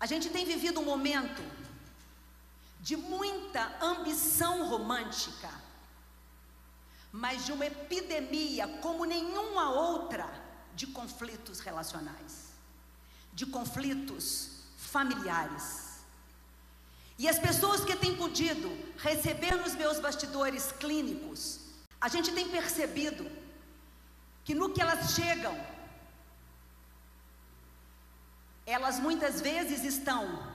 A gente tem vivido um momento de muita ambição romântica, mas de uma epidemia como nenhuma outra de conflitos relacionais, de conflitos familiares. E as pessoas que têm podido receber nos meus bastidores clínicos, a gente tem percebido que no que elas chegam, elas muitas vezes estão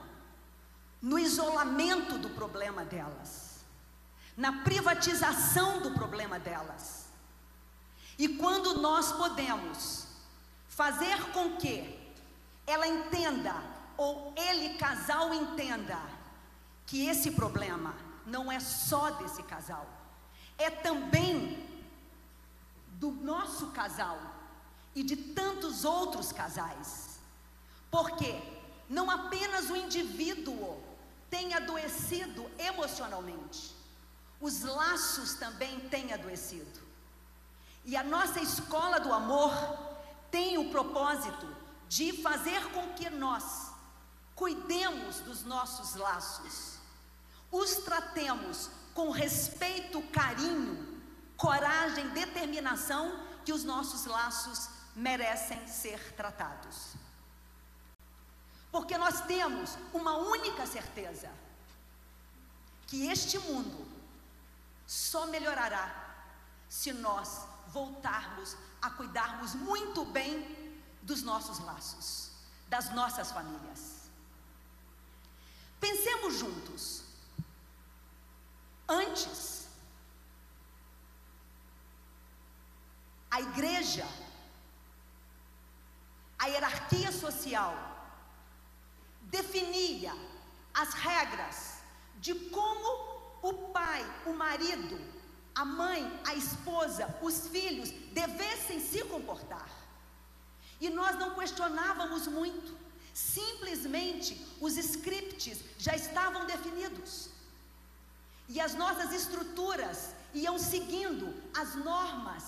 no isolamento do problema delas, na privatização do problema delas. E quando nós podemos fazer com que ela entenda, ou ele, casal, entenda, que esse problema não é só desse casal, é também do nosso casal e de tantos outros casais. Porque não apenas o indivíduo tem adoecido emocionalmente, os laços também têm adoecido. E a nossa escola do amor tem o propósito de fazer com que nós cuidemos dos nossos laços, os tratemos com respeito, carinho coragem, determinação que os nossos laços merecem ser tratados. Porque nós temos uma única certeza: que este mundo só melhorará se nós voltarmos a cuidarmos muito bem dos nossos laços, das nossas famílias. Pensemos juntos. Antes a igreja, a hierarquia social, definia as regras de como o pai, o marido, a mãe, a esposa, os filhos devessem se comportar. E nós não questionávamos muito, simplesmente os scripts já estavam definidos. E as nossas estruturas iam seguindo as normas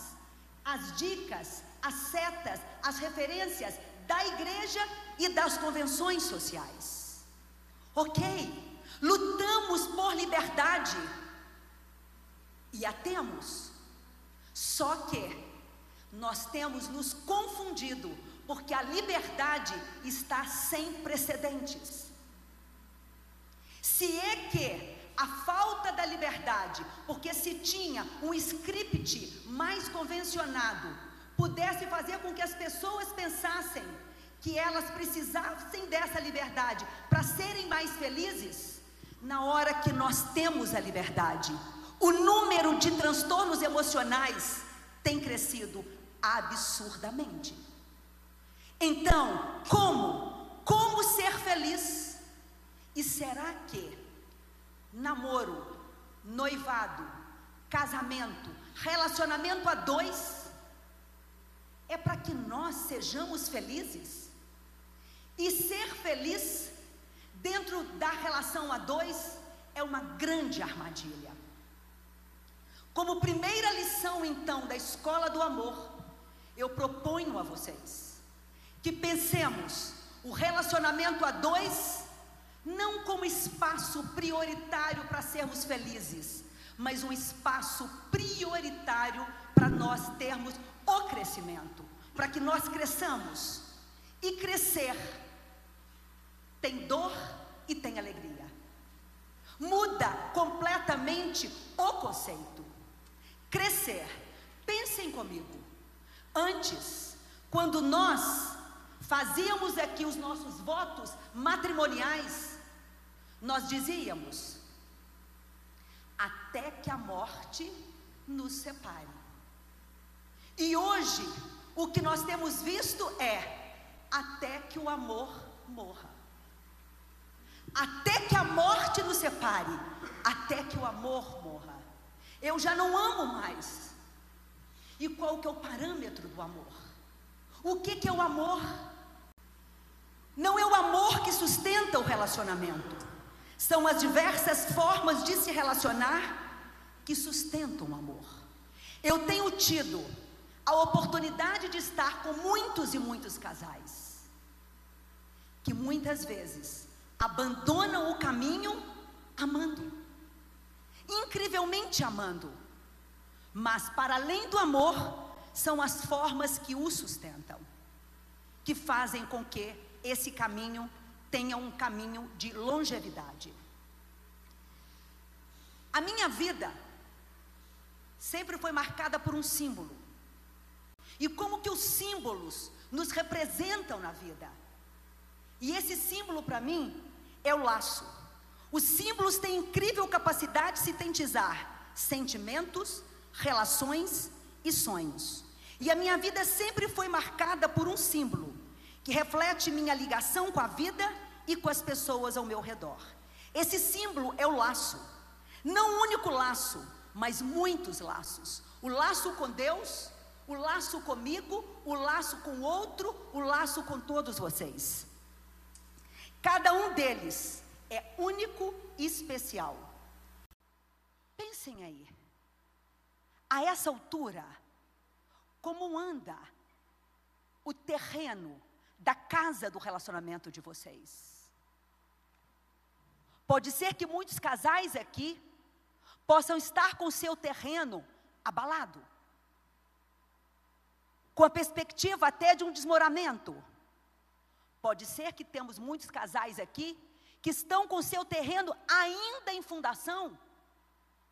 as dicas, as setas, as referências da igreja e das convenções sociais. Ok, lutamos por liberdade e a temos, só que nós temos nos confundido, porque a liberdade está sem precedentes. Se é que a falta da liberdade, porque se tinha um script mais convencionado, pudesse fazer com que as pessoas pensassem que elas precisassem dessa liberdade para serem mais felizes, na hora que nós temos a liberdade, o número de transtornos emocionais tem crescido absurdamente. Então, como? Como ser feliz? E será que namoro, noivado, casamento, relacionamento a dois, é para que nós sejamos felizes. E ser feliz dentro da relação a dois é uma grande armadilha. Como primeira lição, então, da escola do amor, eu proponho a vocês que pensemos o relacionamento a dois não como espaço prioritário para sermos felizes, mas um espaço prioritário para nós termos o crescimento, para que nós cresçamos. E crescer tem dor e tem alegria. Muda completamente o conceito. Crescer, pensem comigo. Antes, quando nós fazíamos aqui os nossos votos matrimoniais, nós dizíamos: até que a morte nos separe. E hoje, o que nós temos visto é: até que o amor morra. Até que a morte nos separe, até que o amor morra. Eu já não amo mais. E qual que é o parâmetro do amor? O que, que é o amor? Não é o amor que sustenta o relacionamento. São as diversas formas de se relacionar que sustentam o amor. Eu tenho tido a oportunidade de estar com muitos e muitos casais que muitas vezes abandonam o caminho amando, incrivelmente amando, mas para além do amor, são as formas que o sustentam, que fazem com que esse caminho tenha um caminho de longevidade. A minha vida sempre foi marcada por um símbolo. E como que os símbolos nos representam na vida? E esse símbolo para mim é o laço. Os símbolos têm incrível capacidade de sintetizar sentimentos, relações e sonhos. E a minha vida sempre foi marcada por um símbolo que reflete minha ligação com a vida e com as pessoas ao meu redor. Esse símbolo é o laço. Não um único laço, mas muitos laços. O laço com Deus, o laço comigo, o laço com outro, o laço com todos vocês. Cada um deles é único e especial. Pensem aí, a essa altura, como anda o terreno da casa do relacionamento de vocês? Pode ser que muitos casais aqui possam estar com seu terreno abalado, com a perspectiva até de um desmoramento. Pode ser que temos muitos casais aqui que estão com seu terreno ainda em fundação,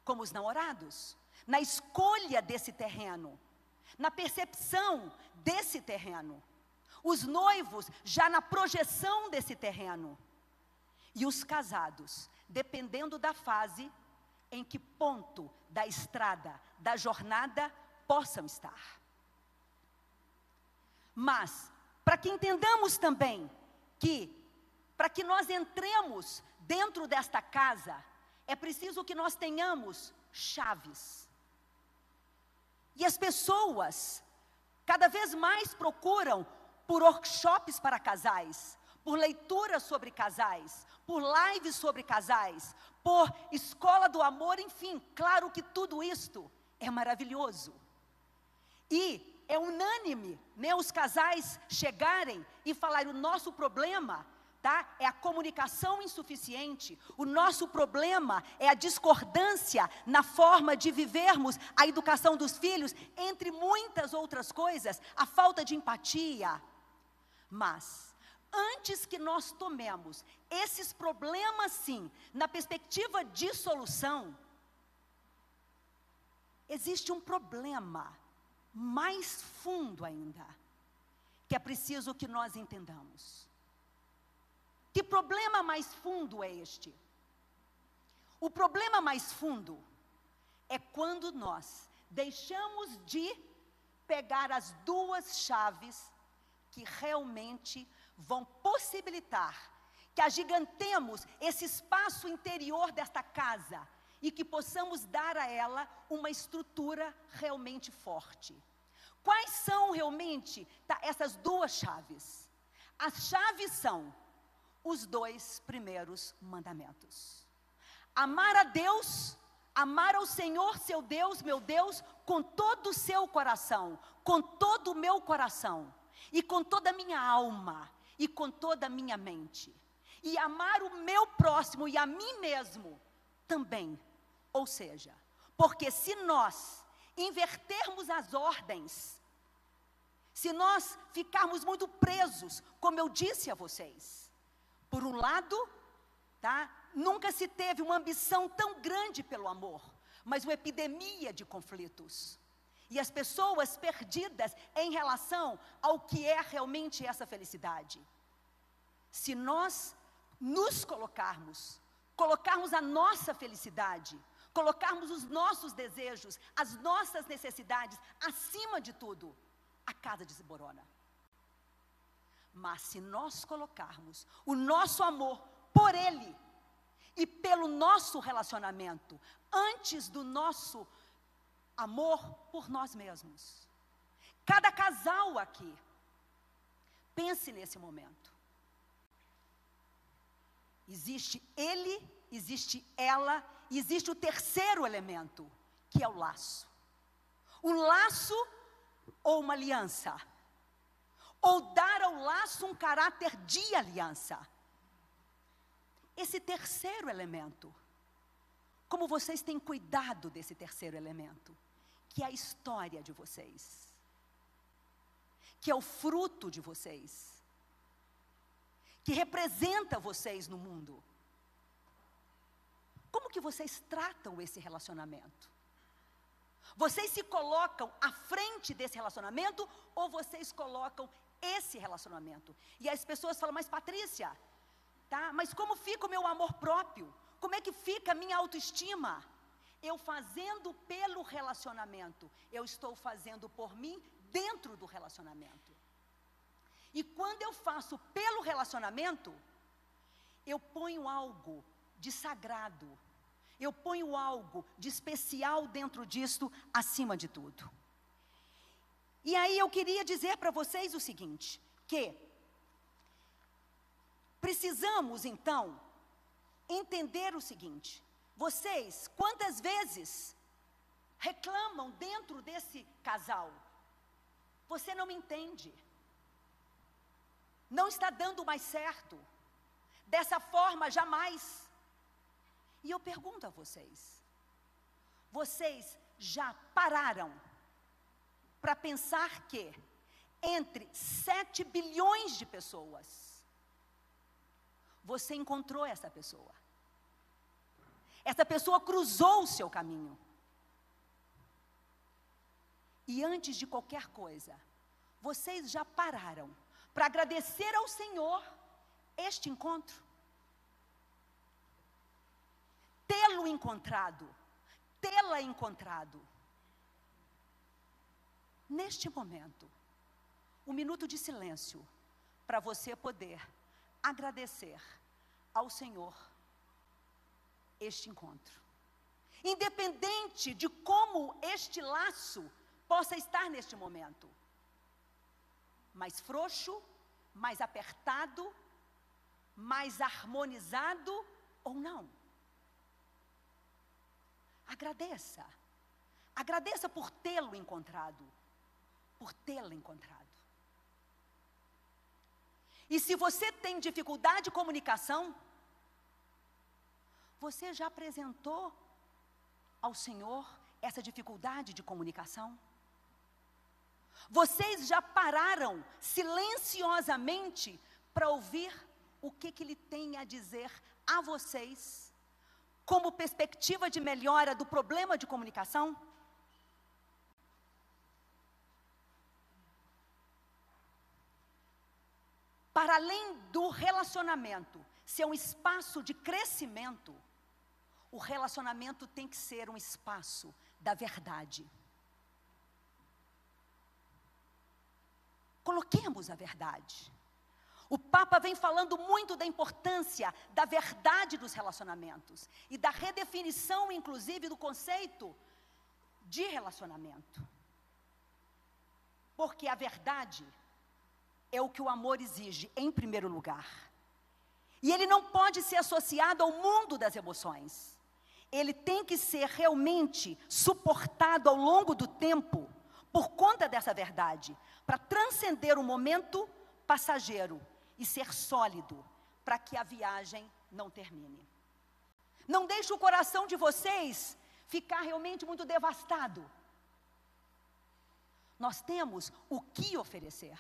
como os namorados, na escolha desse terreno, na percepção desse terreno. Os noivos já na projeção desse terreno. E os casados, dependendo da fase, em que ponto da estrada, da jornada possam estar. Mas, para que entendamos também que, para que nós entremos dentro desta casa, é preciso que nós tenhamos chaves. E as pessoas, cada vez mais procuram por workshops para casais, por leituras sobre casais, por lives sobre casais, por escola do amor, enfim, claro que tudo isto é maravilhoso. E é unânime, né, os casais chegarem e falarem: o nosso problema tá, é a comunicação insuficiente, o nosso problema é a discordância na forma de vivermos a educação dos filhos, entre muitas outras coisas, a falta de empatia. Mas, antes que nós tomemos esses problemas, sim, na perspectiva de solução, existe um problema mais fundo ainda, que é preciso que nós entendamos. Que problema mais fundo é este? O problema mais fundo é quando nós deixamos de pegar as duas chaves que realmente vão possibilitar que agigantemos esse espaço interior desta casa e que possamos dar a ela uma estrutura realmente forte. Quais são realmente tá, essas duas chaves? As chaves são os dois primeiros mandamentos: amar a Deus, amar ao Senhor, seu Deus, meu Deus, com todo o seu coração, com todo o meu coração e com toda a minha alma e com toda a minha mente. E amar o meu próximo e a mim mesmo também. Ou seja, porque se nós invertermos as ordens, se nós ficarmos muito presos, como eu disse a vocês, por um lado, tá? Nunca se teve uma ambição tão grande pelo amor, mas uma epidemia de conflitos. E as pessoas perdidas em relação ao que é realmente essa felicidade. Se nós nos colocarmos, colocarmos a nossa felicidade, colocarmos os nossos desejos, as nossas necessidades acima de tudo, a casa desborona. Mas se nós colocarmos o nosso amor por Ele e pelo nosso relacionamento, antes do nosso amor por nós mesmos, cada casal aqui, pense nesse momento. Existe ele, existe ela, existe o terceiro elemento, que é o laço. Um laço ou uma aliança, ou dar ao laço um caráter de aliança. Esse terceiro elemento, como vocês têm cuidado desse terceiro elemento, que é a história de vocês, que é o fruto de vocês, que representa vocês no mundo. Como que vocês tratam esse relacionamento? Vocês se colocam à frente desse relacionamento ou vocês colocam esse relacionamento? E as pessoas falam, mas Patrícia, tá? Mas como fica o meu amor próprio? Fica a minha autoestima? Eu fazendo pelo relacionamento, eu estou fazendo por mim dentro do relacionamento. E quando eu faço pelo relacionamento, eu ponho algo de sagrado, eu ponho algo de especial dentro disto, acima de tudo. E aí eu queria dizer para vocês o seguinte: que precisamos então entender o seguinte: vocês, quantas vezes reclamam dentro desse casal? Você não me entende. Não está dando mais certo. Dessa forma, jamais. E eu pergunto a vocês: vocês já pararam para pensar que entre 7 bilhões de pessoas, você encontrou essa pessoa? Essa pessoa cruzou o seu caminho. E antes de qualquer coisa, vocês já pararam para agradecer ao Senhor este encontro? Tê-lo encontrado, tê-la encontrado. Neste momento, um minuto de silêncio para você poder agradecer ao Senhor este encontro. Independente de como este laço possa estar neste momento mais frouxo, mais apertado, mais harmonizado ou não. Agradeça. Agradeça por tê-lo encontrado. Por tê-la encontrado. E se você tem dificuldade de comunicação, você já apresentou ao Senhor essa dificuldade de comunicação? Vocês já pararam silenciosamente para ouvir o que, que ele tem a dizer a vocês, como perspectiva de melhora do problema de comunicação? Para além do relacionamento ser um espaço de crescimento, o relacionamento tem que ser um espaço da verdade. Coloquemos a verdade. O Papa vem falando muito da importância da verdade dos relacionamentos e da redefinição, inclusive, do conceito de relacionamento. Porque a verdade é o que o amor exige, em primeiro lugar. E ele não pode ser associado ao mundo das emoções. Ele tem que ser realmente suportado ao longo do tempo por conta dessa verdade, para transcender o momento passageiro e ser sólido, para que a viagem não termine. Não deixe o coração de vocês ficar realmente muito devastado. Nós temos o que oferecer.